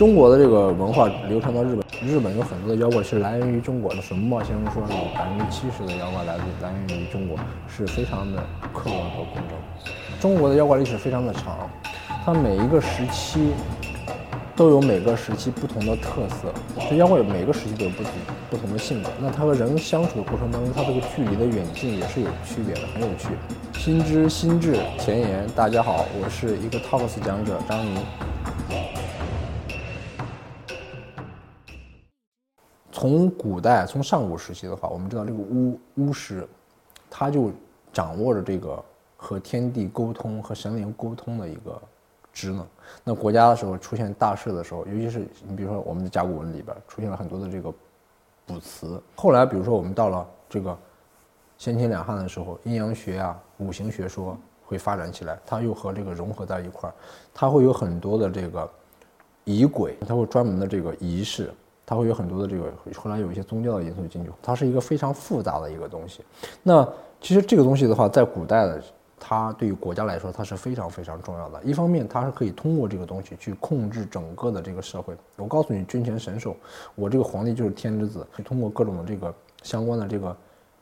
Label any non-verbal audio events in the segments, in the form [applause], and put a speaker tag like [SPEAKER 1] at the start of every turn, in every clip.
[SPEAKER 1] 中国的这个文化流传到日本，日本有很多的妖怪是来源于中国的。水木茂先生说，有百分之七十的妖怪来自来源于中国，是非常的客观和公正。中国的妖怪历史非常的长，它每一个时期都有每个时期不同的特色。这妖怪每个时期都有不同不同的性格。那它和人相处的过程当中，它这个距离的远近也是有区别的，很有趣。心知心智前沿，大家好，我是一个 Talks 讲者张宁。从古代，从上古时期的话，我们知道这个巫巫师，他就掌握着这个和天地沟通、和神灵沟通的一个职能。那国家的时候出现大事的时候，尤其是你比如说我们的甲骨文里边出现了很多的这个卜辞。后来比如说我们到了这个先秦两汉的时候，阴阳学啊、五行学说会发展起来，它又和这个融合在一块儿，它会有很多的这个仪轨，它会专门的这个仪式。它会有很多的这个，后来有一些宗教的因素进去，它是一个非常复杂的一个东西。那其实这个东西的话，在古代的，它对于国家来说，它是非常非常重要的。一方面，它是可以通过这个东西去控制整个的这个社会。我告诉你，君权神授，我这个皇帝就是天之子，去通过各种的这个相关的这个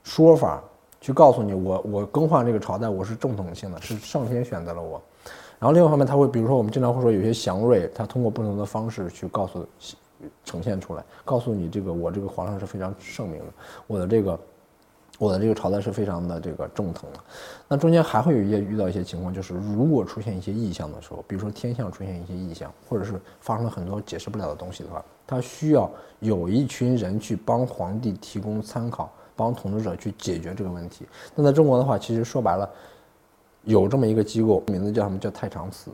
[SPEAKER 1] 说法，去告诉你，我我更换这个朝代，我是正统性的，是上天选择了我。然后另外一方面，他会比如说我们经常会说有些祥瑞，他通过不同的方式去告诉。呈现出来，告诉你这个我这个皇上是非常圣明的，我的这个我的这个朝代是非常的这个正统的。那中间还会有一些遇到一些情况，就是如果出现一些异象的时候，比如说天象出现一些异象，或者是发生了很多解释不了的东西的话，他需要有一群人去帮皇帝提供参考，帮统治者去解决这个问题。那在中国的话，其实说白了，有这么一个机构，名字叫什么叫太常寺。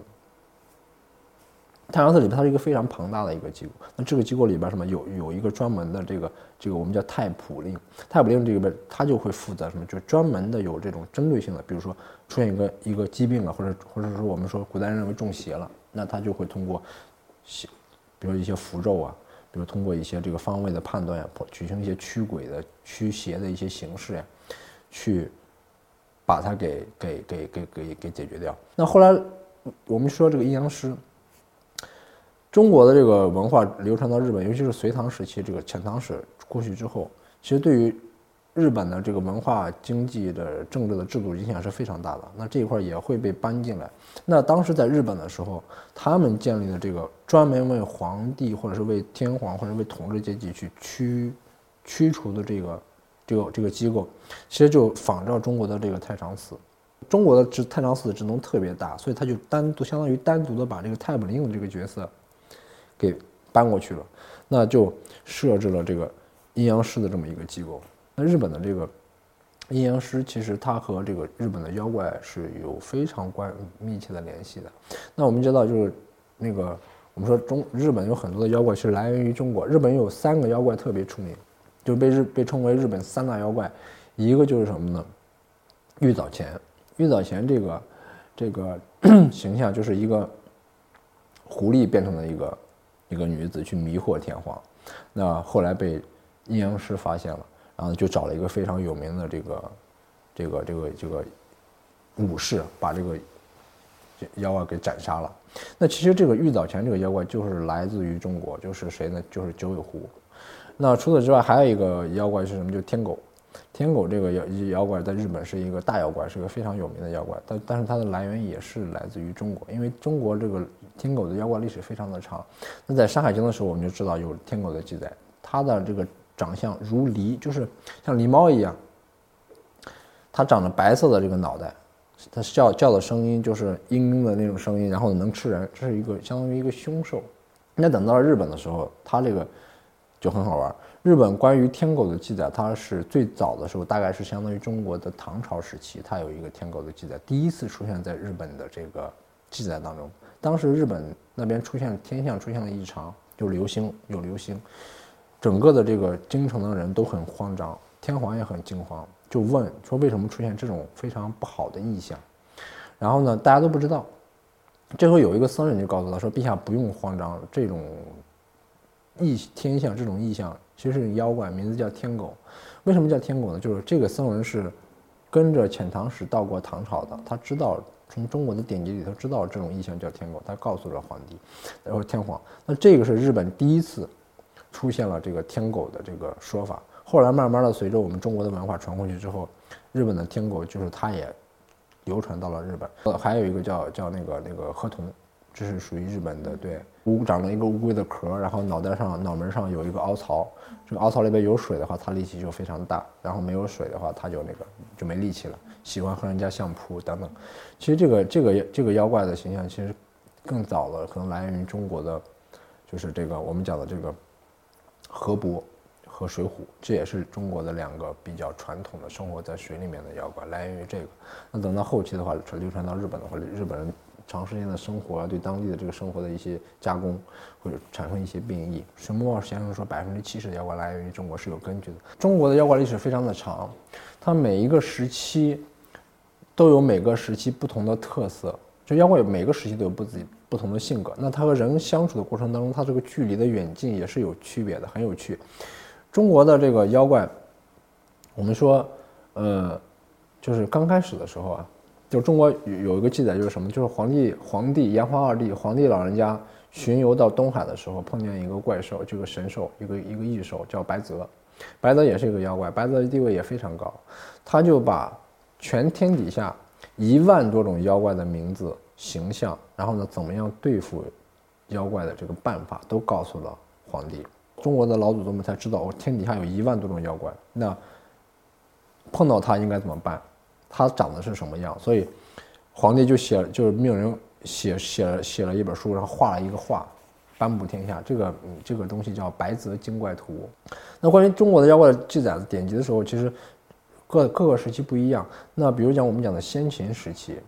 [SPEAKER 1] 太阳寺里边，它是一个非常庞大的一个机构。那这个机构里边什么有有一个专门的这个这个我们叫太卜令，太卜令这个边它就会负责什么，就专门的有这种针对性的，比如说出现一个一个疾病了，或者或者说我们说古代人认为中邪了，那他就会通过，比如一些符咒啊，比如通过一些这个方位的判断呀，举行一些驱鬼的驱邪的一些形式呀，去把它给给给给给给解决掉。那后来我们说这个阴阳师。中国的这个文化流传到日本，尤其是隋唐时期这个遣唐使过去之后，其实对于日本的这个文化、经济的、政治的制度影响是非常大的。那这一块也会被搬进来。那当时在日本的时候，他们建立的这个专门为皇帝或者是为天皇或者为统治阶级去驱驱除的这个这个这个机构，其实就仿照中国的这个太常寺。中国的职太常寺的职能特别大，所以他就单独相当于单独的把这个太卜令的这个角色。给搬过去了，那就设置了这个阴阳师的这么一个机构。那日本的这个阴阳师，其实它和这个日本的妖怪是有非常关密切的联系的。那我们知道，就是那个我们说中日本有很多的妖怪是来源于中国。日本有三个妖怪特别出名，就被日被称为日本三大妖怪。一个就是什么呢？玉藻前。玉藻前这个这个 [clears throat] 形象就是一个狐狸变成了一个。一个女子去迷惑天皇，那后来被阴阳师发现了，然后就找了一个非常有名的这个这个这个这个武士，把这个妖怪给斩杀了。那其实这个玉藻前这个妖怪就是来自于中国，就是谁呢？就是九尾狐。那除此之外，还有一个妖怪是什么？就是天狗。天狗这个妖妖怪在日本是一个大妖怪，是个非常有名的妖怪。但但是它的来源也是来自于中国，因为中国这个天狗的妖怪历史非常的长。那在《山海经》的时候，我们就知道有天狗的记载，它的这个长相如狸，就是像狸猫一样。它长着白色的这个脑袋，它叫叫的声音就是嘤嘤的那种声音，然后能吃人，这是一个相当于一个凶兽。那等到了日本的时候，它这个就很好玩。日本关于天狗的记载，它是最早的时候，大概是相当于中国的唐朝时期，它有一个天狗的记载，第一次出现在日本的这个记载当中。当时日本那边出现天象出现了异常，有流星，有流星，整个的这个京城的人都很慌张，天皇也很惊慌，就问说为什么出现这种非常不好的异象？然后呢，大家都不知道。这时候有一个僧人就告诉他说：“陛下不用慌张，这种异天象，这种异象。”其实是妖怪，名字叫天狗。为什么叫天狗呢？就是这个僧人是跟着遣唐使到过唐朝的，他知道从中国的典籍里头知道这种意象叫天狗，他告诉了皇帝，然后天皇。那这个是日本第一次出现了这个天狗的这个说法。后来慢慢的随着我们中国的文化传过去之后，日本的天狗就是它也流传到了日本。呃，还有一个叫叫那个那个河童。这是属于日本的，对，乌长了一个乌龟的壳，然后脑袋上、脑门上有一个凹槽，这个凹槽里边有水的话，它力气就非常大；然后没有水的话，它就那个就没力气了，喜欢和人家相扑等等。其实这个这个这个妖怪的形象其实更早了，可能来源于中国的，就是这个我们讲的这个河伯和水虎，这也是中国的两个比较传统的生活在水里面的妖怪，来源于这个。那等到后期的话，传流传到日本的话，日本人。长时间的生活啊，对当地的这个生活的一些加工，会产生一些变异。水木茂先生说，百分之七十的妖怪来源于中国是有根据的。中国的妖怪历史非常的长，它每一个时期都有每个时期不同的特色。就妖怪每个时期都有不自己不同的性格。那它和人相处的过程当中，它这个距离的远近也是有区别的，很有趣。中国的这个妖怪，我们说，呃，就是刚开始的时候啊。就中国有有一个记载，就是什么？就是皇帝皇帝炎黄二帝，皇帝老人家巡游到东海的时候，碰见一个怪兽，这个神兽，一个一个异兽，叫白泽。白泽也是一个妖怪，白泽的地位也非常高。他就把全天底下一万多种妖怪的名字、形象，然后呢，怎么样对付妖怪的这个办法，都告诉了皇帝。中国的老祖宗们才知道，哦，天底下有一万多种妖怪，那碰到他应该怎么办？他长得是什么样？所以，皇帝就写，就是命人写写了写了一本书，然后画了一个画，颁布天下。这个这个东西叫《白泽精怪图》。那关于中国的妖怪记载的典籍的时候，其实各各个时期不一样。那比如讲我们讲的先秦时期，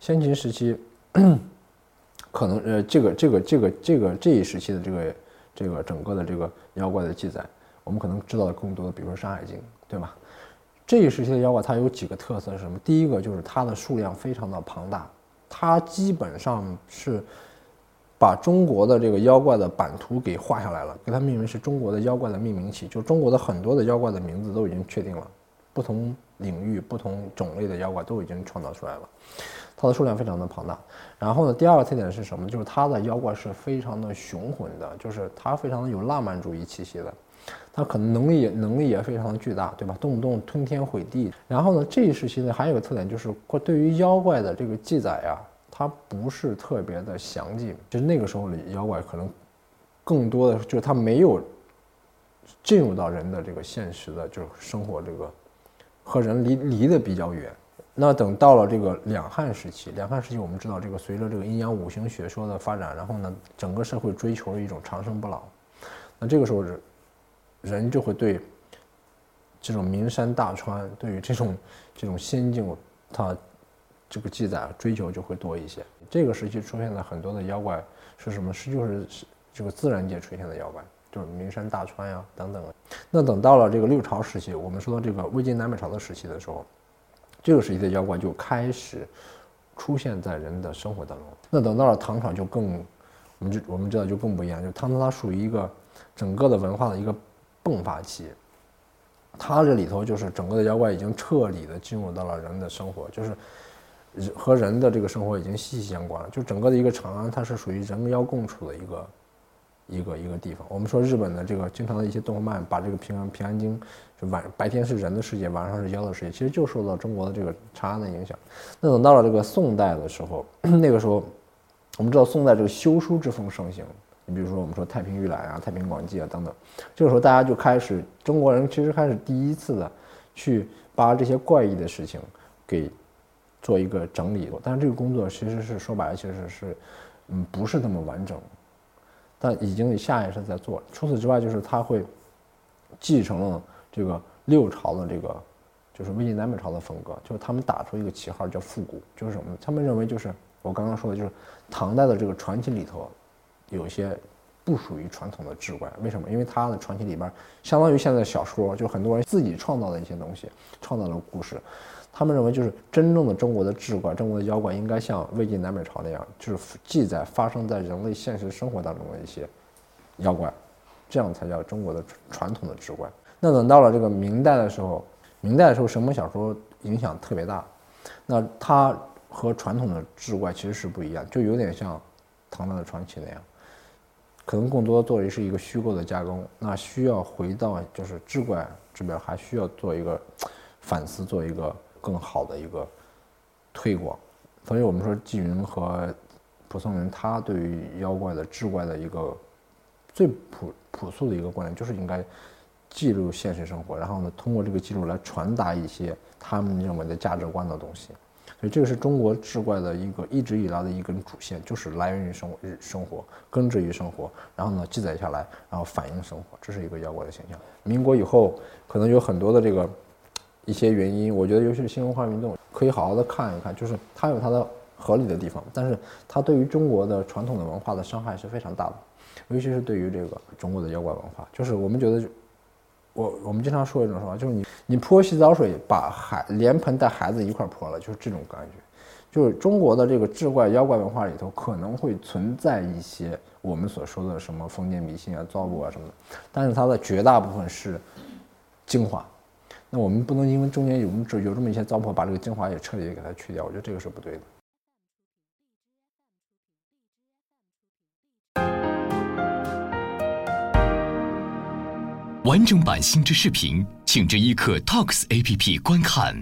[SPEAKER 1] 先秦时期 [clears throat] 可能呃这个这个这个这个这一时期的这个这个整个的这个妖怪的记载，我们可能知道的更多的，比如说《山海经》，对吧？这一时期的妖怪，它有几个特色是什么？第一个就是它的数量非常的庞大，它基本上是把中国的这个妖怪的版图给画下来了，给它命名是中国的妖怪的命名器，就中国的很多的妖怪的名字都已经确定了，不同领域、不同种类的妖怪都已经创造出来了，它的数量非常的庞大。然后呢，第二个特点是什么？就是它的妖怪是非常的雄浑的，就是它非常的有浪漫主义气息的。他可能能力也能力也非常的巨大，对吧？动不动吞天毁地。然后呢，这一时期呢，还有个特点就是，对于妖怪的这个记载啊，它不是特别的详尽。其实那个时候的妖怪可能更多的就是它没有进入到人的这个现实的，就是生活这个和人离离得比较远。那等到了这个两汉时期，两汉时期我们知道，这个随着这个阴阳五行学说的发展，然后呢，整个社会追求了一种长生不老。那这个时候是。人就会对这种名山大川，对于这种这种仙境，它这个记载追求就会多一些。这个时期出现的很多的妖怪是什么？是就是这个自然界出现的妖怪，就是名山大川呀等等。那等到了这个六朝时期，我们说到这个魏晋南北朝的时期的时候，这个时期的妖怪就开始出现在人的生活当中。那等到了唐朝就更，我们就我们知道就更不一样，就唐朝它属于一个整个的文化的一个。迸发期，它这里头就是整个的妖怪已经彻底的进入到了人的生活，就是和人的这个生活已经息息相关了。就整个的一个长安，它是属于人妖共处的一个一个一个地方。我们说日本的这个经常的一些动漫，把这个平安平安京，就晚白天是人的世界，晚上是妖的世界，其实就受到中国的这个长安的影响。那等到了这个宋代的时候，[clears throat] 那个时候我们知道宋代这个修书之风盛行。你比如说，我们说《太平御览》啊，《太平广记》啊等等，这个时候大家就开始，中国人其实开始第一次的去把这些怪异的事情给做一个整理。但是这个工作其实是说白了，其实是嗯不是那么完整，但已经下意识在做。除此之外，就是他会继承了这个六朝的这个就是魏晋南北朝的风格，就是他们打出一个旗号叫复古，就是什么？他们认为就是我刚刚说的，就是唐代的这个传奇里头。有些不属于传统的志怪，为什么？因为它的传奇里边相当于现在小说，就很多人自己创造的一些东西，创造了故事。他们认为，就是真正的中国的志怪、中国的妖怪，应该像魏晋南北朝那样，就是记载发生在人类现实生活当中的一些妖怪，这样才叫中国的传统的志怪。那等到了这个明代的时候，明代的时候，神魔小说影响特别大，那它和传统的志怪其实是不一样，就有点像唐代的传奇那样，可能更多作为是一个虚构的加工。那需要回到就是志怪这边，还需要做一个反思，做一个更好的一个推广。所以我们说纪云和蒲松龄，他对于妖怪的志怪的一个最朴朴素的一个观点，就是应该。记录现实生活，然后呢，通过这个记录来传达一些他们认为的价值观的东西，所以这个是中国志怪的一个一直以来的一根主线，就是来源于生日生活，根植于生活，然后呢记载下来，然后反映生活，这是一个妖怪的形象。民国以后，可能有很多的这个一些原因，我觉得尤其是新文化运动，可以好好的看一看，就是它有它的合理的地方，但是它对于中国的传统的文化的伤害是非常大的，尤其是对于这个中国的妖怪文化，就是我们觉得。我我们经常说一种说法，就是你你泼洗澡水，把孩连盆带孩子一块泼了，就是这种感觉。就是中国的这个志怪妖怪文化里头，可能会存在一些我们所说的什么封建迷信啊、糟粕啊什么的，但是它的绝大部分是精华。那我们不能因为中间有这有这么一些糟粕，把这个精华也彻底给它去掉，我觉得这个是不对的。完整版新知视频，请至一刻 Talks APP 观看。